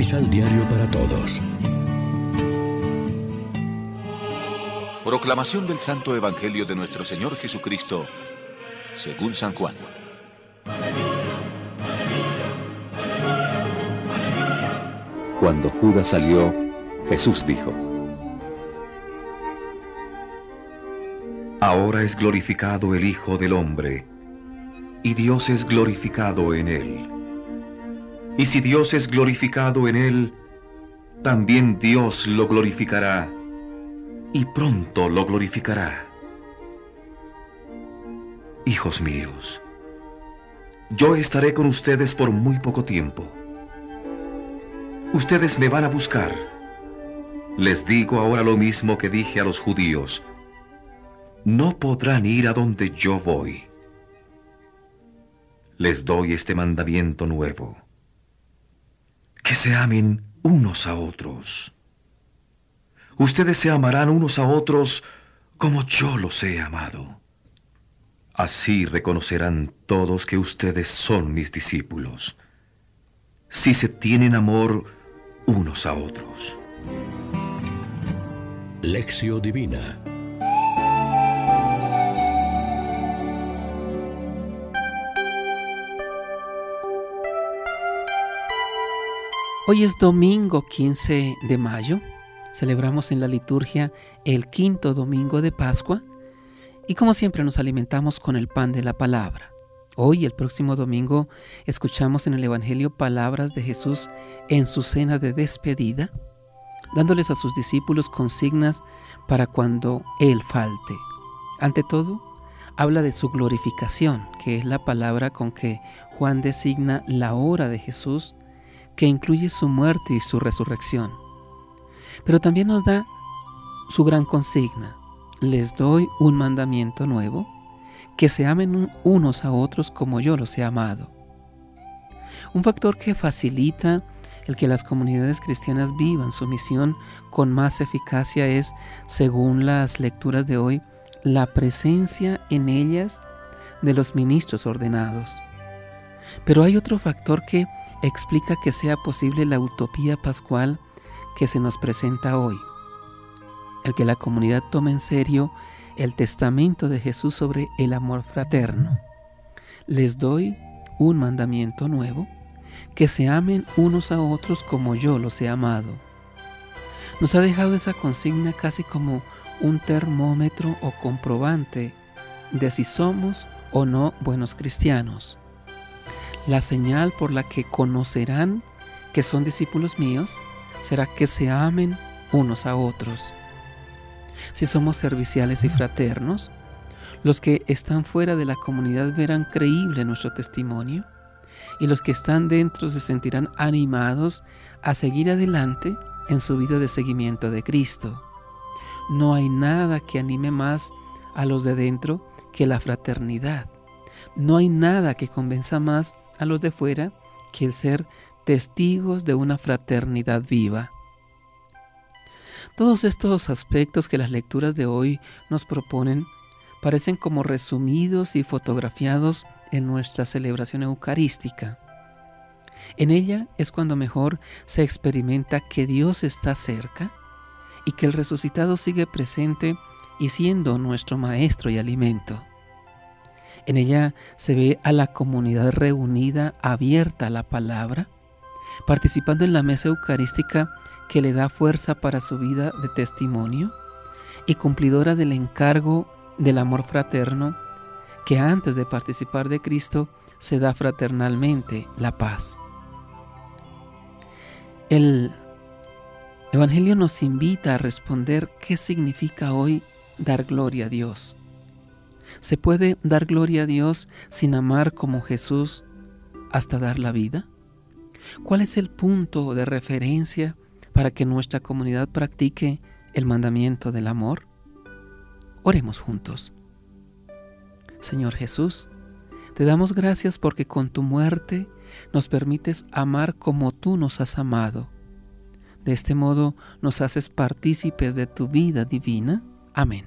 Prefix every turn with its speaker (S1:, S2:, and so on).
S1: Misal Diario para Todos.
S2: Proclamación del Santo Evangelio de nuestro Señor Jesucristo, según San Juan.
S3: Cuando Judas salió, Jesús dijo,
S4: Ahora es glorificado el Hijo del Hombre, y Dios es glorificado en él. Y si Dios es glorificado en él, también Dios lo glorificará, y pronto lo glorificará. Hijos míos, yo estaré con ustedes por muy poco tiempo. Ustedes me van a buscar. Les digo ahora lo mismo que dije a los judíos. No podrán ir a donde yo voy. Les doy este mandamiento nuevo. Que se amen unos a otros. Ustedes se amarán unos a otros como yo los he amado. Así reconocerán todos que ustedes son mis discípulos, si se tienen amor unos a otros.
S1: Lección Divina
S5: Hoy es domingo 15 de mayo. Celebramos en la liturgia el quinto domingo de Pascua y como siempre nos alimentamos con el pan de la palabra. Hoy, el próximo domingo, escuchamos en el Evangelio palabras de Jesús en su cena de despedida, dándoles a sus discípulos consignas para cuando Él falte. Ante todo, habla de su glorificación, que es la palabra con que Juan designa la hora de Jesús, que incluye su muerte y su resurrección. Pero también nos da su gran consigna, les doy un mandamiento nuevo, que se amen unos a otros como yo los he amado. Un factor que facilita el que las comunidades cristianas vivan su misión con más eficacia es, según las lecturas de hoy, la presencia en ellas de los ministros ordenados. Pero hay otro factor que explica que sea posible la utopía pascual que se nos presenta hoy el que la comunidad tome en serio el testamento de Jesús sobre el amor fraterno. Les doy un mandamiento nuevo, que se amen unos a otros como yo los he amado. Nos ha dejado esa consigna casi como un termómetro o comprobante de si somos o no buenos cristianos. La señal por la que conocerán que son discípulos míos será que se amen unos a otros si somos serviciales y fraternos, los que están fuera de la comunidad verán creíble nuestro testimonio y los que están dentro se sentirán animados a seguir adelante en su vida de seguimiento de Cristo. No hay nada que anime más a los de dentro que la fraternidad. No hay nada que convenza más a los de fuera que ser testigos de una fraternidad viva. Todos estos aspectos que las lecturas de hoy nos proponen parecen como resumidos y fotografiados en nuestra celebración eucarística. En ella es cuando mejor se experimenta que Dios está cerca y que el resucitado sigue presente y siendo nuestro maestro y alimento. En ella se ve a la comunidad reunida, abierta a la palabra, participando en la mesa eucarística que le da fuerza para su vida de testimonio y cumplidora del encargo del amor fraterno que antes de participar de Cristo se da fraternalmente la paz. El Evangelio nos invita a responder qué significa hoy dar gloria a Dios. ¿Se puede dar gloria a Dios sin amar como Jesús hasta dar la vida? ¿Cuál es el punto de referencia para que nuestra comunidad practique el mandamiento del amor? Oremos juntos. Señor Jesús, te damos gracias porque con tu muerte nos permites amar como tú nos has amado. De este modo nos haces partícipes de tu vida divina. Amén.